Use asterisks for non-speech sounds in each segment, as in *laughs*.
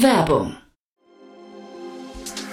Werbung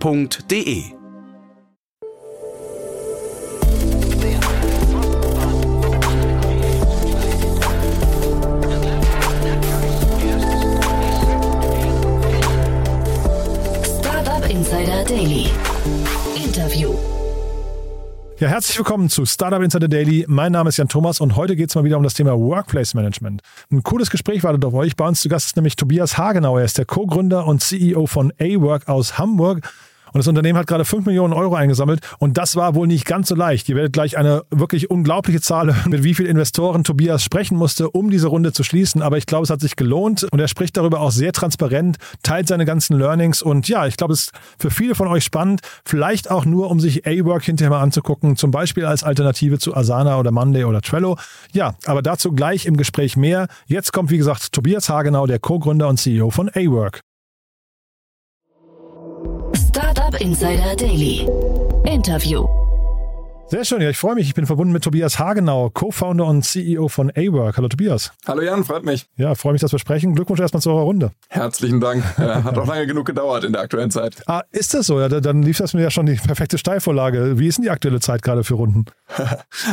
f.de. Insider Daily. Ja, herzlich willkommen zu Startup Insider Daily. Mein Name ist Jan Thomas und heute geht es mal wieder um das Thema Workplace Management. Ein cooles Gespräch wartet auf euch. Bei uns zu Gast ist nämlich Tobias Hagenauer. Er ist der Co-Gründer und CEO von A-Work aus Hamburg. Und das Unternehmen hat gerade 5 Millionen Euro eingesammelt und das war wohl nicht ganz so leicht. Ihr werdet gleich eine wirklich unglaubliche Zahl hören, mit wie vielen Investoren Tobias sprechen musste, um diese Runde zu schließen. Aber ich glaube, es hat sich gelohnt und er spricht darüber auch sehr transparent, teilt seine ganzen Learnings und ja, ich glaube, es ist für viele von euch spannend, vielleicht auch nur, um sich A-Work hinterher mal anzugucken, zum Beispiel als Alternative zu Asana oder Monday oder Trello. Ja, aber dazu gleich im Gespräch mehr. Jetzt kommt, wie gesagt, Tobias Hagenau, der Co-Gründer und CEO von A-Work. Insider Daily. Interview. Sehr schön, ja, ich freue mich. Ich bin verbunden mit Tobias Hagenau, Co-Founder und CEO von A-Work. Hallo Tobias. Hallo Jan, freut mich. Ja, freue mich, dass wir sprechen. Glückwunsch erstmal zu eurer Runde. Herzlichen Dank. *laughs* Äh, hat auch lange genug gedauert in der aktuellen Zeit. Ah, ist das so? Ja, dann lief das mir ja schon die perfekte Steilvorlage. Wie ist denn die aktuelle Zeit gerade für Runden? *laughs*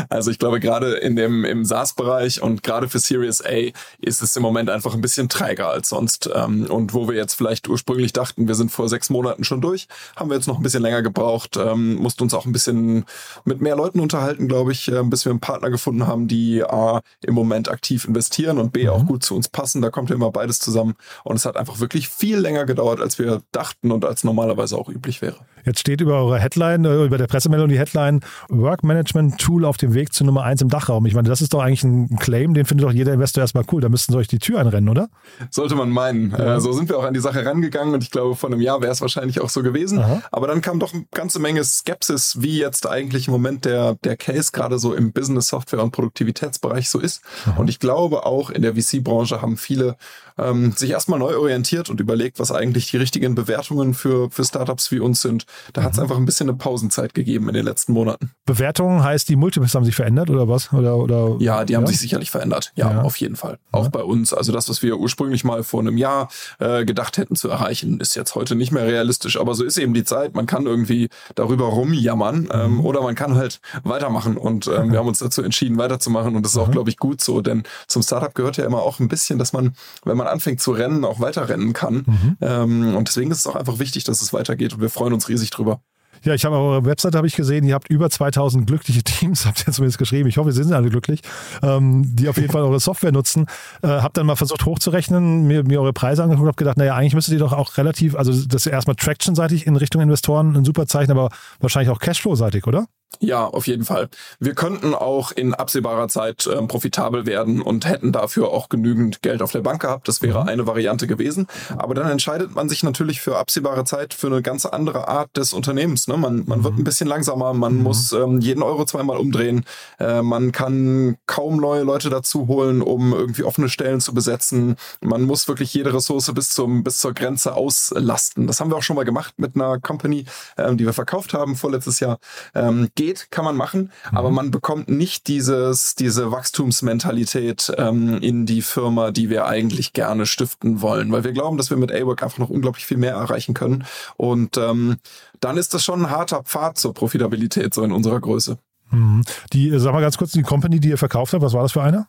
Also ich glaube, gerade in dem im SaaS-Bereich und gerade für Series A ist es im Moment einfach ein bisschen träger als sonst. Ähm, und wo wir jetzt vielleicht ursprünglich dachten, wir sind vor sechs Monaten schon durch, haben wir jetzt noch ein bisschen länger gebraucht, ähm, mussten uns auch ein bisschen mit mehr Leuten unterhalten, glaube ich, äh, bis wir einen Partner gefunden haben, die A, im Moment aktiv investieren und B, auch Mhm. gut zu uns passen. Da kommt ja immer beides zusammen. Und es hat einfach wirklich viel länger gedauert, als wir dachten und als normalerweise auch üblich wäre. Jetzt steht über eure Headline, äh, über der Pressemeldung die Headline Work Management Tool auf dem Weg zu Nummer eins im Dachraum. Ich meine, das ist doch eigentlich ein Claim, den findet doch jeder Investor erstmal cool. Da müssten sie euch die Tür einrennen, oder? Sollte man meinen. Äh, so sind wir auch an die Sache rangegangen und ich glaube, vor einem Jahr wäre es wahrscheinlich auch so gewesen. Aha. Aber dann kam doch eine ganze Menge Skepsis, wie jetzt eigentlich im Moment der, der Case gerade so im Business, Software und Produktivitätsbereich so ist. Und ich glaube auch in der VC-Branche haben viele ähm, sich erstmal neu orientiert und überlegt, was eigentlich die richtigen Bewertungen für, für Startups wie uns sind. Da hat es einfach ein bisschen eine Pausenzeit gegeben in den letzten Monaten. Bewertungen heißt, die Multiples haben sich verändert oder was? Oder, oder, Ja, die haben sich sicherlich verändert. Ja, Ja. auf jeden Fall. Auch bei uns. Also das, was wir ursprünglich mal vor einem Jahr äh, gedacht hätten zu erreichen, ist jetzt heute nicht mehr realistisch. Aber so ist eben die Zeit. Man kann irgendwie darüber rumjammern ähm, oder man kann halt weitermachen. Und ähm, wir haben uns dazu entschieden, weiterzumachen. Und das ist auch, glaube ich, gut so. Denn zum Startup gehört ja immer auch ein bisschen, dass man, wenn man anfängt zu rennen, auch weiterrennen kann. Ähm, und deswegen ist es auch einfach wichtig, dass es weitergeht. Und wir freuen uns riesig drüber. Ja, ich habe eure Webseite habe ich gesehen, ihr habt über 2000 glückliche *laughs* Teams, habt ihr zumindest geschrieben. Ich hoffe, sie sind alle glücklich, ähm, die auf jeden Fall eure Software nutzen. Äh, hab dann mal versucht hochzurechnen, mir, mir eure Preise angeguckt, habe gedacht, naja, eigentlich müsstet ihr doch auch relativ, also das ist erstmal Traction-seitig in Richtung Investoren ein super Zeichen, aber wahrscheinlich auch Cashflow-seitig, oder? Ja, auf jeden Fall. Wir könnten auch in absehbarer Zeit ähm, profitabel werden und hätten dafür auch genügend Geld auf der Bank gehabt. Das wäre eine Variante gewesen. Aber dann entscheidet man sich natürlich für absehbare Zeit für eine ganz andere Art des Unternehmens. Ne? Man, man wird ein bisschen langsamer, man muss ähm, jeden Euro zweimal umdrehen. Äh, man kann kaum neue Leute dazu holen, um irgendwie offene Stellen zu besetzen. Man muss wirklich jede Ressource bis, zum, bis zur Grenze auslasten. Das haben wir auch schon mal gemacht mit einer Company, ähm, die wir verkauft haben vorletztes Jahr. Ähm, geht, kann man machen, aber man bekommt nicht dieses, diese Wachstumsmentalität ähm, in die Firma, die wir eigentlich gerne stiften wollen, weil wir glauben, dass wir mit A-Work einfach noch unglaublich viel mehr erreichen können. Und ähm, dann ist das schon ein harter Pfad zur Profitabilität, so in unserer Größe. Mhm. Die, äh, sag mal ganz kurz, die Company, die ihr verkauft habt, was war das für eine?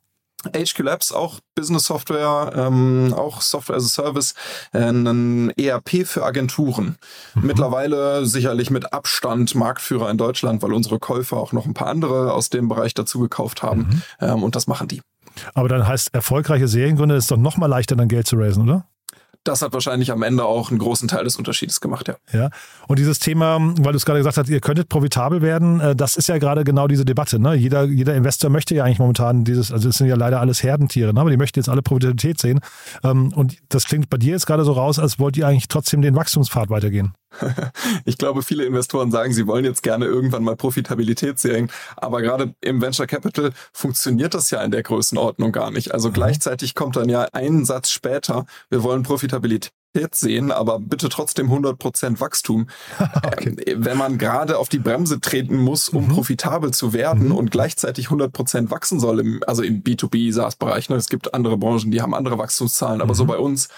HQ Labs, auch Business Software, ähm, auch Software as a Service, äh, ein ERP für Agenturen. Mittlerweile sicherlich mit Abstand Marktführer in Deutschland, weil unsere Käufer auch noch ein paar andere aus dem Bereich dazu gekauft haben. Ähm, und das machen die. Aber dann heißt erfolgreiche Seriengründer ist doch noch mal leichter, dann Geld zu raisen, oder? Das hat wahrscheinlich am Ende auch einen großen Teil des Unterschiedes gemacht, ja. Ja. Und dieses Thema, weil du es gerade gesagt hast, ihr könntet profitabel werden, äh, das ist ja gerade genau diese Debatte. Ne? Jeder, jeder Investor möchte ja eigentlich momentan dieses, also es sind ja leider alles Herdentiere, ne? aber die möchten jetzt alle Profitabilität sehen. Ähm, und das klingt bei dir jetzt gerade so raus, als wollt ihr eigentlich trotzdem den Wachstumspfad weitergehen. *laughs* Ich glaube, viele Investoren sagen, sie wollen jetzt gerne irgendwann mal Profitabilität sehen, aber gerade im Venture Capital funktioniert das ja in der Größenordnung gar nicht. Also mhm. gleichzeitig kommt dann ja ein Satz später, wir wollen Profitabilität sehen, aber bitte trotzdem 100% Wachstum. *laughs* okay. Ähm, wenn man gerade auf die Bremse treten muss, um mhm. profitabel zu werden mhm. und gleichzeitig 100% wachsen soll, im, also im B2B SaaS-Bereich, ne? es gibt andere Branchen, die haben andere Wachstumszahlen, aber mhm. so bei uns,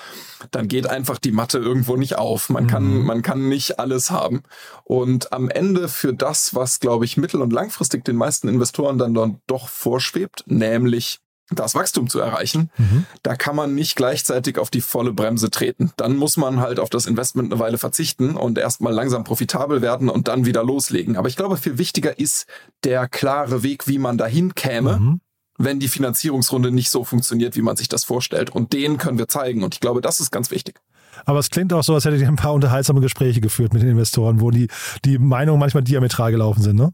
dann geht einfach die Matte irgendwo nicht auf. Man kann, mhm. man kann nicht alles haben. Und am Ende für das, was, glaube ich, mittel- und langfristig den meisten Investoren dann, dann doch vorschwebt, nämlich das Wachstum zu erreichen, mhm. da kann man nicht gleichzeitig auf die volle Bremse treten. Dann muss man halt auf das Investment eine Weile verzichten und erstmal langsam profitabel werden und dann wieder loslegen. Aber ich glaube, viel wichtiger ist der klare Weg, wie man dahin käme. Mhm. wenn die Finanzierungsrunde nicht so funktioniert, wie man sich das vorstellt. Und den können wir zeigen. Und ich glaube, das ist ganz wichtig. Aber es klingt auch so, als hättet ihr ein paar unterhaltsame Gespräche geführt mit den Investoren, wo die, die Meinungen manchmal diametral gelaufen sind, ne?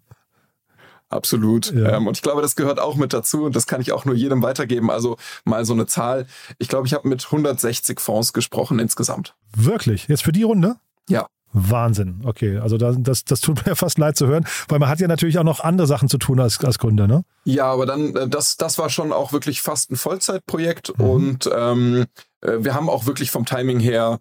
Absolut. Ja. Ähm, und ich glaube, das gehört auch mit dazu und das kann ich auch nur jedem weitergeben. Also mal so eine Zahl. Ich glaube, ich habe mit 160 Fonds gesprochen insgesamt. Wirklich? Jetzt für die Runde? Ja. Wahnsinn. Okay, also das, das, das tut *laughs* mir fast leid zu hören, weil man hat ja natürlich auch noch andere Sachen zu tun als, als Gründer, ne? Ja, aber dann, äh, das, das war schon auch wirklich fast ein Vollzeitprojekt mhm. und ähm, äh, wir haben auch wirklich vom Timing her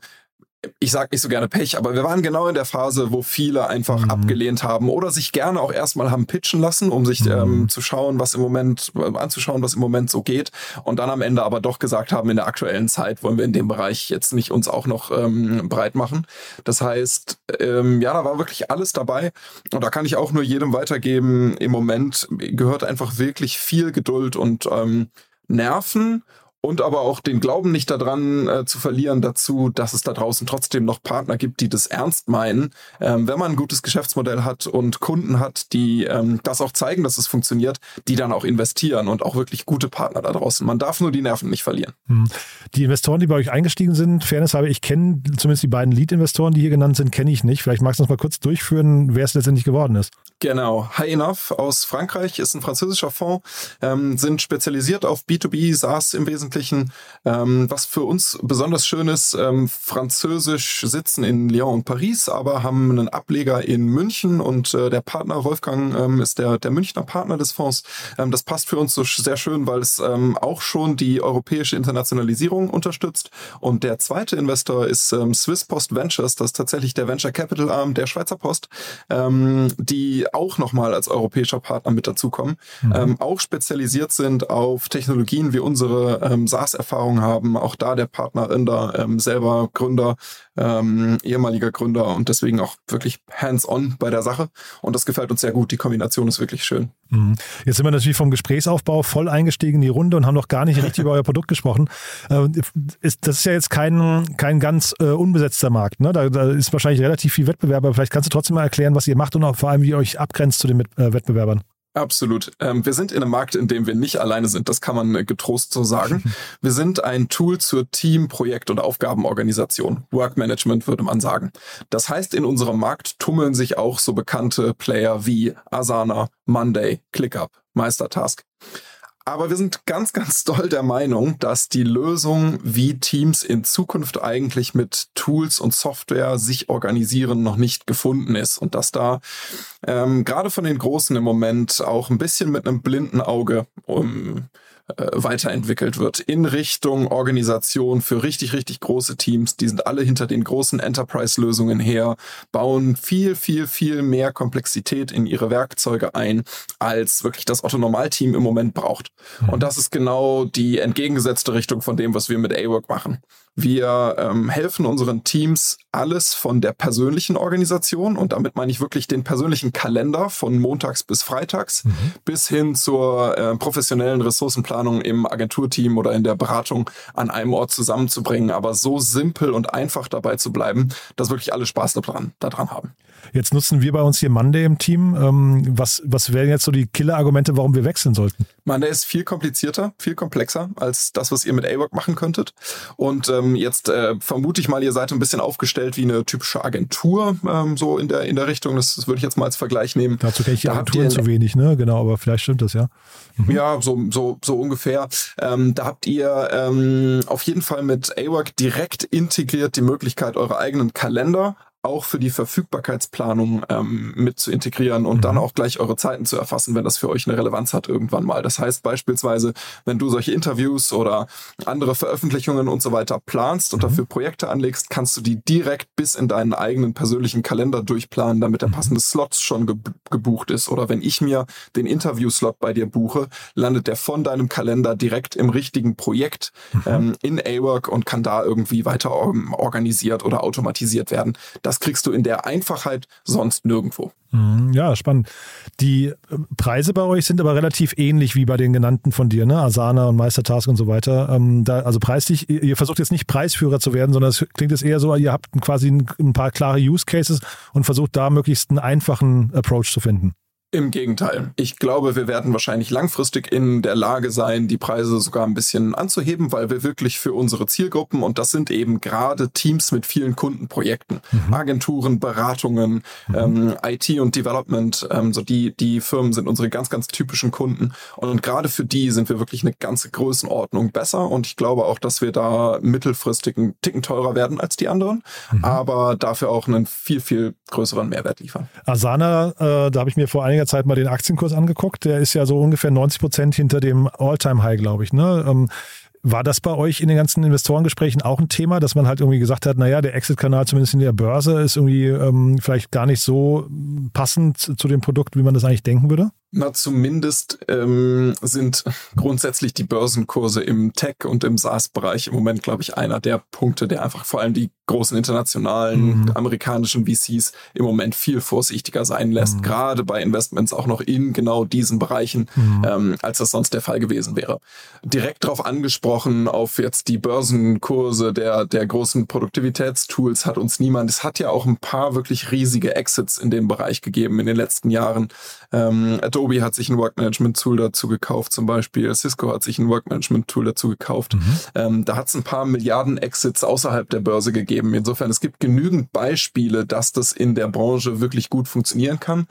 ich sage nicht so gerne Pech, aber wir waren genau in der Phase, wo viele einfach mhm. abgelehnt haben oder sich gerne auch erstmal haben pitchen lassen, um sich mhm. ähm, zu schauen, was im Moment, äh, anzuschauen, was im Moment so geht. Und dann am Ende aber doch gesagt haben, in der aktuellen Zeit wollen wir in dem Bereich jetzt nicht uns auch noch ähm, breit machen. Das heißt, ähm, ja, da war wirklich alles dabei. Und da kann ich auch nur jedem weitergeben, im Moment gehört einfach wirklich viel Geduld und ähm, Nerven und aber auch den Glauben nicht daran äh, zu verlieren dazu, dass es da draußen trotzdem noch Partner gibt, die das ernst meinen. Ähm, wenn man ein gutes Geschäftsmodell hat und Kunden hat, die ähm, das auch zeigen, dass es funktioniert, die dann auch investieren und auch wirklich gute Partner da draußen. Man darf nur die Nerven nicht verlieren. Hm. Die Investoren, die bei euch eingestiegen sind, Fairness habe ich kenne zumindest die beiden Lead-Investoren, die hier genannt sind, kenne ich nicht. Vielleicht magst du uns mal kurz durchführen, wer es letztendlich geworden ist. Genau. High Enough aus Frankreich ist ein französischer Fonds, ähm, sind spezialisiert auf B2B, SaaS im Wesentlichen. Ähm, was für uns besonders schön ist, ähm, französisch sitzen in Lyon und Paris, aber haben einen Ableger in München und äh, der Partner Wolfgang ähm, ist der, der Münchner Partner des Fonds. Ähm, das passt für uns so sehr schön, weil es ähm, auch schon die europäische Internationalisierung unterstützt. Und der zweite Investor ist ähm, Swiss Post Ventures, das ist tatsächlich der Venture Capital Arm der Schweizer Post, die auch nochmal als europäischer Partner mit dazukommen, mhm. auch spezialisiert sind auf Technologien wie unsere ähm, SaaS-Erfahrung haben. Auch da der Partner Inder, ähm, selber Gründer, ähm, ehemaliger Gründer und deswegen auch wirklich hands-on bei der Sache. Und das gefällt uns sehr gut. Die Kombination ist wirklich schön. Mhm. Jetzt sind wir natürlich vom Gesprächsaufbau voll eingestiegen in die Runde und haben noch gar nicht richtig über euer Produkt gesprochen. Äh, ist, das ist ja jetzt kein, kein ganz äh, unbesetzter Markt. Ne? Da, da, ist wahrscheinlich relativ viel Wettbewerb. Aber vielleicht kannst du trotzdem mal erklären, was ihr macht und auch vor allem, wie ihr euch abgrenzt zu den Mit äh, Wettbewerbern. Absolut. Ähm, wir sind in einem Markt, in dem wir nicht alleine sind. Das kann man äh, getrost so sagen. *laughs* Wir sind ein Tool zur Team-, Projekt- und Aufgabenorganisation. Workmanagement würde man sagen. Das heißt, in unserem Markt tummeln sich auch so bekannte Player wie Asana, Monday, ClickUp, Meistertask. Aber wir sind ganz, ganz doll der Meinung, dass die Lösung, wie Teams in Zukunft eigentlich mit Tools und Software sich organisieren, noch nicht gefunden ist. Und dass da ähm, gerade von den Großen im Moment auch ein bisschen mit einem blinden Auge um äh, weiterentwickelt wird in Richtung Organisation für richtig, richtig große Teams. Die sind alle hinter den großen Enterprise-Lösungen her, bauen viel, viel, viel mehr Komplexität in ihre Werkzeuge ein, als wirklich das Otto-Normal-Team im Moment braucht. Mhm. Und das ist genau die entgegengesetzte Richtung von dem, was wir mit A-Work machen. Wir ähm, helfen unseren Teams alles von der persönlichen Organisation und damit meine ich wirklich den persönlichen Kalender von montags bis freitags mhm. bis hin zur äh, professionellen Ressourcenplanung im Agenturteam oder in der Beratung an einem Ort zusammenzubringen, aber so simpel und einfach dabei zu bleiben, dass wirklich alle Spaß daran, daran haben. Jetzt nutzen wir bei uns hier Monday im Team. Ähm, was, was wären jetzt so die Killer-Argumente, warum wir wechseln sollten? Man, der ist viel komplizierter, viel komplexer als das, was ihr mit AWOC machen könntet. Und ähm, jetzt äh, vermute ich mal, ihr seid ein bisschen aufgestellt wie eine typische Agentur, ähm, so in der in der Richtung. Das, das würde ich jetzt mal als Vergleich nehmen. Dazu kenne ich die da Agenturen zu wenig, ne? Genau, aber vielleicht stimmt das ja. Mhm. Ja, so so so ungefähr. Ähm, da habt ihr ähm, auf jeden Fall mit AWOC direkt integriert die Möglichkeit, eure eigenen Kalender auch für die Verfügbarkeitsplanung ähm, mit zu integrieren und mhm. dann auch gleich eure Zeiten zu erfassen, wenn das für euch eine Relevanz hat irgendwann mal. Das heißt beispielsweise, wenn du solche Interviews oder andere Veröffentlichungen und so weiter planst und mhm. dafür Projekte anlegst, kannst du die direkt bis in deinen eigenen persönlichen Kalender durchplanen, damit der mhm. passende Slot schon ge gebucht ist. Oder wenn ich mir den Interview-Slot bei dir buche, landet der von deinem Kalender direkt im richtigen Projekt mhm. ähm, in A-Work und kann da irgendwie weiter organisiert oder automatisiert werden. Das das kriegst du in der Einfachheit sonst nirgendwo. Mhm, ja, spannend. Die äh, Preise bei euch sind aber relativ ähnlich wie bei den genannten von dir, ne? Asana und Meistertask und so weiter. Ähm, da, also preislich, ihr versucht jetzt nicht Preisführer zu werden, sondern es klingt jetzt eher so, ihr habt quasi ein, ein paar klare Use Cases und versucht da möglichst einen einfachen Approach zu finden. Im Gegenteil. Ich glaube, wir werden wahrscheinlich langfristig in der Lage sein, die Preise sogar ein bisschen anzuheben, weil wir wirklich für unsere Zielgruppen, und das sind eben gerade Teams mit vielen Kundenprojekten, mhm. Agenturen, Beratungen, mhm. ähm, IT und Development, ähm, so die, die Firmen sind unsere ganz, ganz typischen Kunden. Und gerade für die sind wir wirklich eine ganze Größenordnung besser. Und ich glaube auch, dass wir da mittelfristig einen Ticken teurer werden als die anderen, mhm. aber dafür auch einen viel, viel größeren Mehrwert liefern. Asana, äh, da habe ich mir vor einiger einiger Zeit mal den Aktienkurs angeguckt. Der ist ja so ungefähr 90 Prozent hinter dem All-Time-High, glaube ich. Ne? Ähm, war das bei euch in den ganzen Investorengesprächen auch ein Thema, dass man halt irgendwie gesagt hat, naja, der Exit-Kanal zumindest in der Börse ist irgendwie ähm, vielleicht gar nicht so passend zu dem Produkt, wie man das eigentlich denken würde? Na, zumindest ähm, sind grundsätzlich die Börsenkurse im Tech- und im SaaS-Bereich im Moment, glaube ich, einer der Punkte, der einfach vor allem die großen internationalen mhm. amerikanischen VCs im Moment viel vorsichtiger sein lässt, mhm. gerade bei Investments auch noch in genau diesen Bereichen, mhm. ähm, als das sonst der Fall gewesen wäre. Direkt darauf angesprochen, auf jetzt die Börsenkurse der, der großen Produktivitätstools hat uns niemand. Es hat ja auch ein paar wirklich riesige Exits in dem Bereich gegeben in den letzten Jahren. Ähm, Adobe hat sich ein Workmanagement-Tool dazu gekauft, zum Beispiel. Cisco hat sich ein Workmanagement-Tool dazu gekauft. Mhm. Ähm, da hat es ein paar Milliarden Exits außerhalb der Börse gegeben. Insofern, es gibt genügend Beispiele, dass das in der Branche wirklich gut funktionieren kann.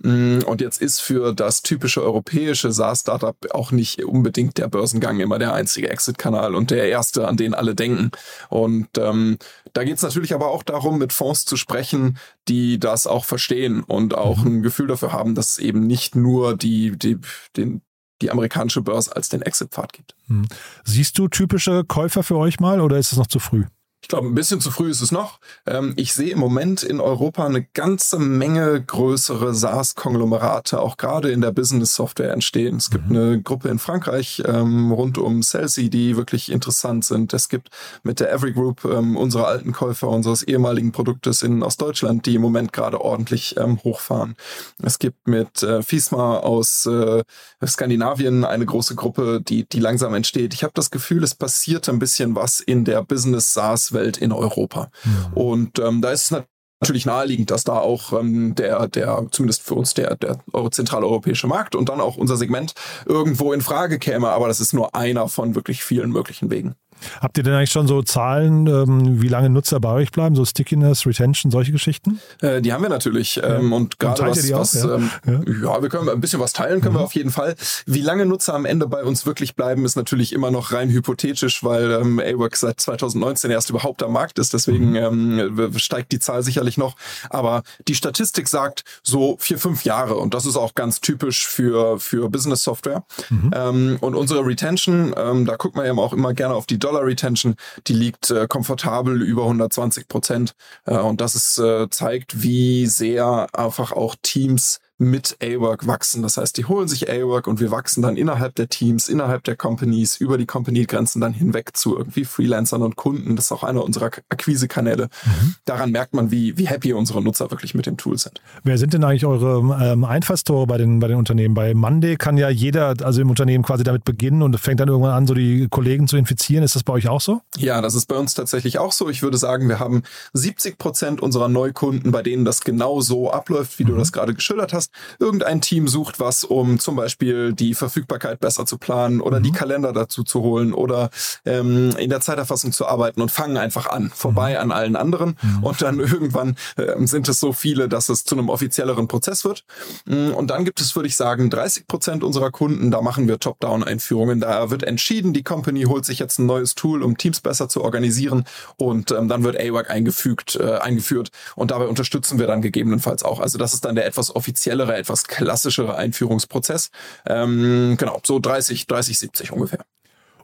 Mm, und jetzt ist für das typische europäische SaaS-Startup auch nicht unbedingt der Börsengang immer der einzige Exit-Kanal und der erste, an den alle denken. Und ähm, da geht es natürlich aber auch darum, mit Fonds zu sprechen, die das auch verstehen und auch mhm. ein Gefühl dafür haben, dass es eben nicht nur die, die, den, die amerikanische Börse als den Exit-Pfad gibt. Mhm. Siehst du typische Käufer für euch mal oder ist es noch zu früh? Ich glaube, ein bisschen zu früh ist es noch. Ähm, ich sehe im Moment in Europa eine ganze Menge größere SaaS-Konglomerate, auch gerade in der Business-Software entstehen. Es gibt mhm. eine Gruppe in Frankreich ähm, rund um Celsi, die wirklich interessant sind. Es gibt mit der Every Group ähm, unsere alten Käufer unseres ehemaligen Produktes in aus Deutschland, die im Moment gerade ordentlich hochfahren. Es gibt mit äh, Fisma aus äh, Skandinavien eine große Gruppe, die, die langsam entsteht. Ich habe das Gefühl, es passiert ein bisschen was in der Business-SaaS Welt in Europa. Mhm. Und ähm, da ist es natürlich naheliegend, dass da auch ähm, der, der, zumindest für uns der, der zentraleuropäische Markt und dann auch unser Segment irgendwo in Frage käme. Aber das ist nur einer von wirklich vielen möglichen Wegen. Habt ihr denn eigentlich schon so Zahlen, ähm, wie lange Nutzer bei euch bleiben, so Stickiness, Retention, solche Geschichten? Äh, die haben wir natürlich. Ähm, und gerade was, was ja? Ähm, ja? ja? wir können ein bisschen was teilen, können mhm. wir auf jeden Fall. Wie lange Nutzer am Ende bei uns wirklich bleiben, ist natürlich immer noch rein hypothetisch, weil ähm, AWORK seit 2019 erst überhaupt am Markt ist. Deswegen mhm. ähm, steigt die Zahl sicherlich noch. Aber die Statistik sagt so vier, fünf Jahre. Und das ist auch ganz typisch für, für Business Software. Mhm. Ähm, und unsere Retention, ähm, da guckt man ja auch immer gerne auf die Dollar Retention, die liegt äh, komfortabel über 120 Prozent. Äh, und das ist, äh, zeigt, wie sehr einfach auch Teams mit A-Work wachsen. Das heißt, die holen sich A-Work und wir wachsen dann innerhalb der Teams, innerhalb der Companies, über die Company-Grenzen dann hinweg zu irgendwie Freelancern und Kunden. Das ist auch einer unserer Akquise-Kanäle. Mhm. Daran merkt man, wie, wie happy unsere Nutzer wirklich mit dem Tool sind. Wer sind denn eigentlich eure ähm, Einfallstore bei den, bei den Unternehmen? Bei Monday kann ja jeder, also im Unternehmen quasi damit beginnen und fängt dann irgendwann an, so die Kollegen zu infizieren. Ist das bei euch auch so? Ja, das ist bei uns tatsächlich auch so. Ich würde sagen, wir haben 70 Prozent unserer Neukunden, bei denen das genau so abläuft, wie mhm. du das gerade geschildert hast hast, irgendein Team sucht was, um zum Beispiel die Verfügbarkeit besser zu planen oder mhm. die Kalender dazu zu holen oder ähm, in der Zeiterfassung zu arbeiten und fangen einfach an, vorbei mhm. an allen anderen mhm. und dann *laughs* irgendwann äh, sind es so viele, dass es zu einem offizielleren Prozess wird. Mm, und dann gibt es, würde ich sagen, 30 Prozent unserer Kunden, da machen wir Top-Down-Einführungen. Da wird entschieden, die Company holt sich jetzt ein neues Tool, um Teams besser zu organisieren und ähm, dann wird AWAC eingefügt, äh, eingeführt und dabei unterstützen wir dann gegebenenfalls auch. Also das ist dann der etwas offiziellere, etwas klassischere Einführungsprozess. Ähm, genau, so 30, 30, 70 ungefähr.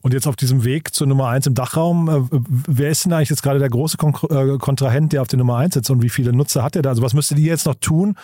Und jetzt auf diesem Weg zur Nummer 1 im Dachraum, äh, wer ist denn eigentlich jetzt gerade der große äh, Kontrahent, der auf der Nummer 1 sitzt und wie viele Nutzer hat er da? Also was müsste die jetzt noch tun,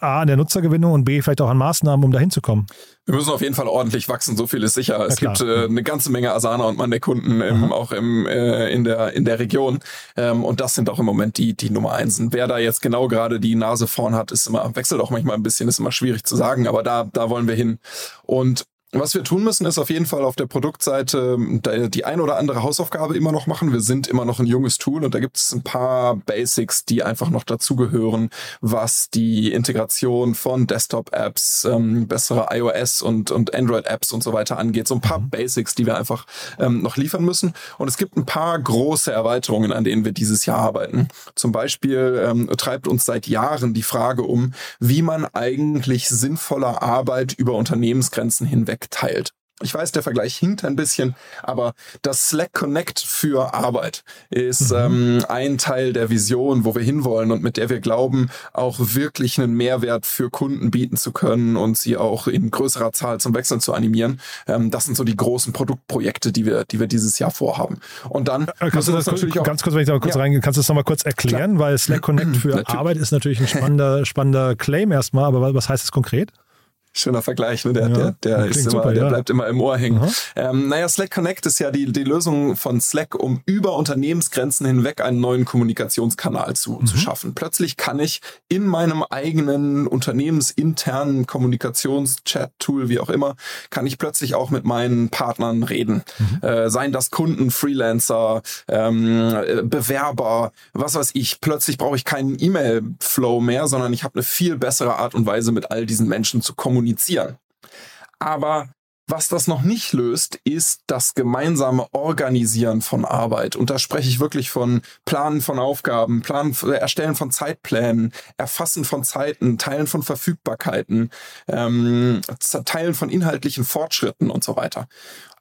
A, an der Nutzergewinnung und B, vielleicht auch an Maßnahmen, um da hinzukommen? Wir müssen auf jeden Fall ordentlich wachsen, so viel ist sicher. es gibt äh, eine ganze Menge Asana und Mann der Kunden im, auch im, äh, in, der, in der Region. Ähm, und das sind auch im Moment die, die Nummer eins. Und wer da jetzt genau gerade die Nase vorn hat, ist immer, wechselt auch manchmal ein bisschen, ist immer schwierig zu sagen, aber da, da wollen wir hin. Und was wir tun müssen, ist auf jeden Fall auf der Produktseite ähm, die ein oder andere Hausaufgabe immer noch machen. Wir sind immer noch ein junges Tool und da gibt es ein paar Basics, die einfach noch dazugehören, was die Integration von Desktop-Apps, ähm, bessere iOS und, und Android-Apps und so weiter angeht. So ein paar mhm. Basics, die wir einfach ähm, noch liefern müssen. Und es gibt ein paar große Erweiterungen, an denen wir dieses Jahr arbeiten. Zum Beispiel ähm, treibt uns seit Jahren die Frage um, wie man eigentlich sinnvoller Arbeit über Unternehmensgrenzen hinweg wegteilt. Ich weiß, der Vergleich hinkt ein bisschen, aber das Slack Connect für Arbeit ist mhm. ähm, ein Teil der Vision, wo wir hinwollen und mit der wir glauben, auch wirklich einen Mehrwert für Kunden bieten zu können und sie auch in größerer Zahl zum Wechseln zu animieren. Ähm, das sind so die großen Produktprojekte, die wir, die wir dieses Jahr vorhaben. Und dann äh, kannst du das natürlich auch, ganz kurz, wenn ich da mal kurz ja. rein, kannst du das nochmal kurz erklären, Klar. weil Slack Connect *clears throat* für Arbeit ist natürlich ein spannender, spannender Claim erstmal, aber was heißt das konkret? Schöner Vergleich, ne? Der, ja, der, der, ist immer, super, der ja. bleibt immer im Ohr hängen. Ähm, naja, Slack Connect ist ja die, die Lösung von Slack, um über Unternehmensgrenzen hinweg einen neuen Kommunikationskanal zu, mhm. zu schaffen. Plötzlich kann ich in meinem eigenen unternehmensinternen Kommunikations-Chat-Tool, wie auch immer, kann ich plötzlich auch mit meinen Partnern reden. Mhm. Äh, seien das Kunden, Freelancer, ähm, Bewerber, was weiß ich. Plötzlich brauche ich keinen E-Mail-Flow mehr, sondern ich habe eine viel bessere Art und Weise, mit all diesen Menschen zu kommunizieren kommunizieren. Aber was das noch nicht löst, ist das gemeinsame Organisieren von Arbeit. Und da spreche ich wirklich von Planen von Aufgaben, Planen, Erstellen von Zeitplänen, Erfassen von Zeiten, Teilen von Verfügbarkeiten, ähm, Teilen von inhaltlichen Fortschritten und so weiter.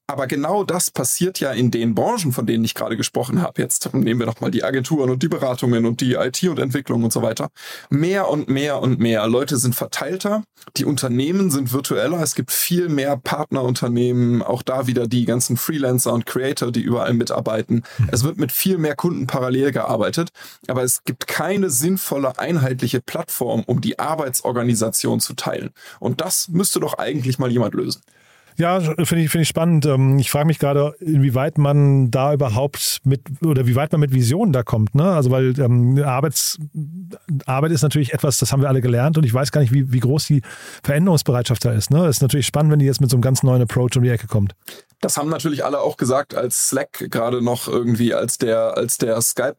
Aber genau das passiert ja in den Branchen, von denen ich gerade gesprochen habe. Jetzt nehmen wir noch mal die Agenturen und die Beratungen und die IT und Entwicklung und so weiter. Mehr und mehr und mehr Leute sind verteilter, die Unternehmen sind virtueller, es gibt viel mehr Partnerunternehmen, auch da wieder die ganzen Freelancer und Creator, die überall mitarbeiten. Mhm. Es wird mit viel mehr Kunden parallel gearbeitet, aber es gibt keine sinnvolle einheitliche Plattform, um die Arbeitsorganisation zu teilen. Und das müsste doch eigentlich mal jemand lösen. Ja, finde ich, finde ich spannend. Ähm, ich frage mich gerade, inwieweit man da überhaupt mit oder wie weit man mit Visionen da kommt. Ne? Also weil ähm, Arbeits, Arbeit ist natürlich etwas, das haben wir alle gelernt und ich weiß gar nicht, wie, wie groß die Veränderungsbereitschaft da ist. Ne? Es ist natürlich spannend, wenn die jetzt mit so einem ganz neuen Approach um die Ecke kommt. Das haben natürlich alle auch gesagt, als Slack gerade noch irgendwie als der als der Skype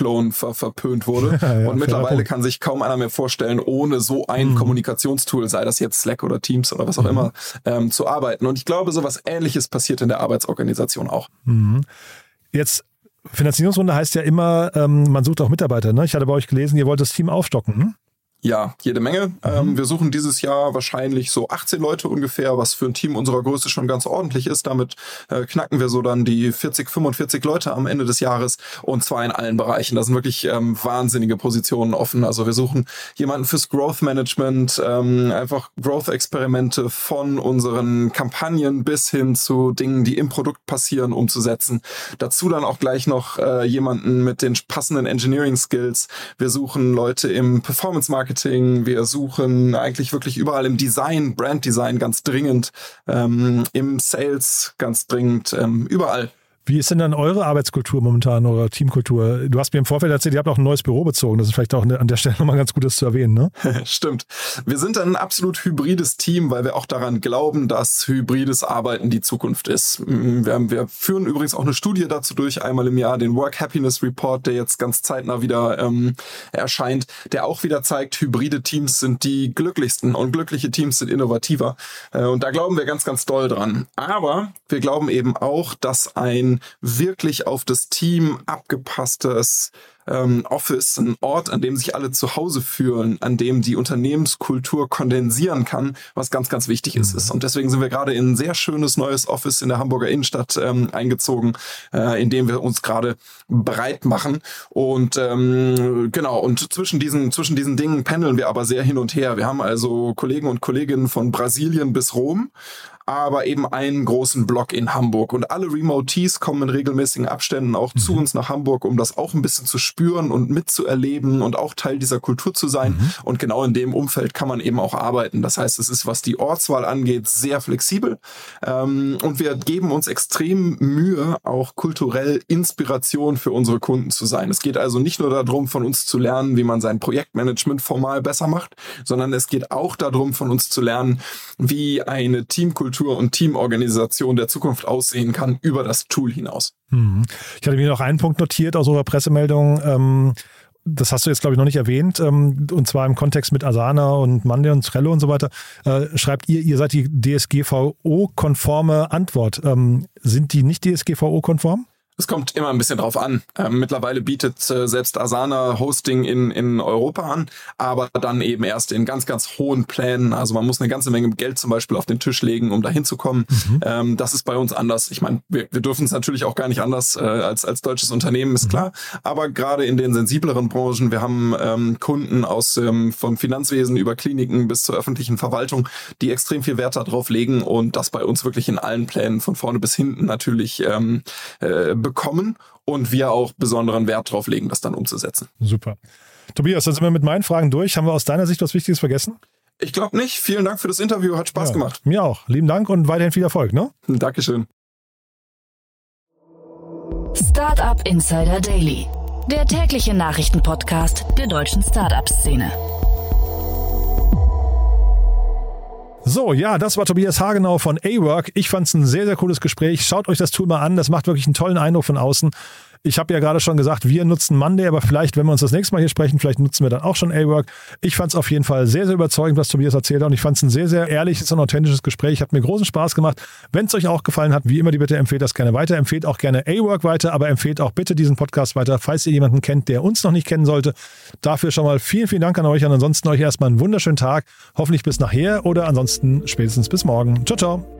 Clone ver verpönt wurde. *laughs* ja, und mittlerweile kann sich kaum einer mehr vorstellen, ohne so ein mhm. Kommunikationstool, sei das jetzt Slack oder Teams oder was auch mhm. immer, ähm, zu arbeiten. Und ich glaube, so was Ähnliches passiert in der Arbeitsorganisation auch. Mhm. Jetzt Finanzierungsrunde heißt ja immer, ähm, man sucht auch Mitarbeiter. Ne? Ich hatte bei euch gelesen, ihr wollt das Team aufstocken. Ja, jede Menge. Mhm. Ähm, wir suchen dieses Jahr wahrscheinlich so 18 Leute ungefähr, was für ein Team unserer Größe schon ganz ordentlich ist. Damit äh, knacken wir so dann die 40, 45 Leute am Ende des Jahres und zwar in allen Bereichen. Da sind wirklich ähm, wahnsinnige Positionen offen. Also wir suchen jemanden fürs Growth Management, ähm, einfach Growth-Experimente von unseren Kampagnen bis hin zu Dingen, die im Produkt passieren, umzusetzen. Dazu dann auch gleich noch äh, jemanden mit den passenden Engineering Skills. Wir suchen Leute im Performance Marketing wir suchen eigentlich wirklich überall im Design, Brand Design ganz dringend, ähm, im Sales ganz dringend, ähm, überall. Wie ist denn dann eure Arbeitskultur momentan, eure Teamkultur? Du hast mir im Vorfeld erzählt, ihr habt auch ein neues Büro bezogen. Das ist vielleicht auch an der Stelle nochmal ganz gut, das zu erwähnen, ne? *laughs* Stimmt. Wir sind ein absolut hybrides Team, weil wir auch daran glauben, dass hybrides Arbeiten die Zukunft ist. Mm, wir, wir führen übrigens auch eine Studie dazu durch, einmal im Jahr, den Work Happiness Report, der jetzt ganz zeitnah wieder ähm, erscheint, der auch wieder zeigt, hybride Teams sind die glücklichsten und glückliche Teams sind innovativer. Äh, und da glauben wir ganz, ganz doll dran. Aber wir glauben eben auch, dass ein wirklich auf das Team abgepasstes ähm, Office, ein Ort, an dem sich alle zu Hause fühlen, an dem die Unternehmenskultur kondensieren kann, was ganz, ganz wichtig ist. ist. Und deswegen sind wir gerade in ein sehr schönes neues Office in der Hamburger Innenstadt ähm, eingezogen, äh, in dem wir uns gerade breit machen. Und ähm, genau, und zwischen diesen, zwischen diesen Dingen pendeln wir aber sehr hin und her. Wir haben also Kollegen und Kolleginnen von Brasilien bis Rom aber eben einen großen Block in Hamburg. Und alle Remotees kommen in regelmäßigen Abständen auch mhm. zu uns nach Hamburg, um das auch ein bisschen zu spüren und mitzuerleben und auch Teil dieser Kultur zu sein. Mhm. Und genau in dem Umfeld kann man eben auch arbeiten. Das heißt, es ist, was die Ortswahl angeht, sehr flexibel. Ähm, und wir geben uns extrem Mühe, auch kulturell Inspiration für unsere Kunden zu sein. Es geht also nicht nur darum, von uns zu lernen, wie man sein Projektmanagement formal besser macht, sondern es geht auch darum, von uns zu lernen, wie eine Teamkultur Kultur und Teamorganisation der Zukunft aussehen kann über das Tool hinaus. Mhm. Ich hatte mir noch einen Punkt notiert aus eurer Pressemeldung. Ähm das hast du jetzt, glaube ich, noch nicht erwähnt, ähm, und zwar im Kontext mit Asana und Monday und Trello und so weiter, äh, schreibt ihr, ihr seid die DSGVO-konforme Antwort. Ähm, sind die nicht DSGVO-konform? Es kommt immer ein bisschen drauf an. Ähm, mittlerweile bietet äh, selbst Asana Hosting in, in Europa an, aber dann eben erst in ganz, ganz hohen Plänen. Also man muss eine ganze Menge Geld zum Beispiel auf den Tisch legen, um da hinzukommen. Mhm. Ähm, das ist bei uns anders. Ich meine, wir, wir dürfen es natürlich auch gar nicht anders äh, als, als deutsches Unternehmen, ist mhm. klar. Aber gerade in den sensibleren Branchen, wir haben ähm, Kunden aus ähm, vom Finanzwesen über Kliniken bis zur öffentlichen Verwaltung, die extrem viel Wert darauf legen und das bei uns wirklich in allen Plänen von vorne bis hinten natürlich ähm, äh, bekommen und wir auch besonderen Wert drauf legen, das dann umzusetzen. Super. Tobias, dann sind wir mit meinen Fragen durch. Haben wir aus deiner Sicht was Wichtiges vergessen? Ich glaube nicht. Vielen Dank für das Interview. Hat Spaß ja, gemacht. Mir auch. Lieben Dank und weiterhin viel Erfolg. Ne? Dankeschön. Startup Insider Daily, der tägliche Nachrichtenpodcast der deutschen Startup-Szene. So, ja, das war Tobias Hagenau von A-Work. Ich fand es ein sehr, sehr cooles Gespräch. Schaut euch das Tool mal an. Das macht wirklich einen tollen Eindruck von außen. Ich habe ja gerade schon gesagt, wir nutzen Monday, aber vielleicht, wenn wir uns das nächste Mal hier sprechen, vielleicht nutzen wir dann auch schon A-Work. Ich fand es auf jeden Fall sehr, sehr überzeugend, was Tobias erzählt hat und ich fand es ein sehr, sehr ehrliches und authentisches Gespräch. Hat mir großen Spaß gemacht. Wenn es euch auch gefallen hat, wie immer die Bitte, empfehlt das gerne weiter. Empfehlt auch gerne A-Work weiter, aber empfehlt auch bitte diesen Podcast weiter, falls ihr jemanden kennt, der uns noch nicht kennen sollte. Dafür schon mal vielen, vielen Dank an euch und ansonsten euch erstmal einen wunderschönen Tag. Hoffentlich bis nachher oder ansonsten spätestens bis morgen. Ciao, ciao.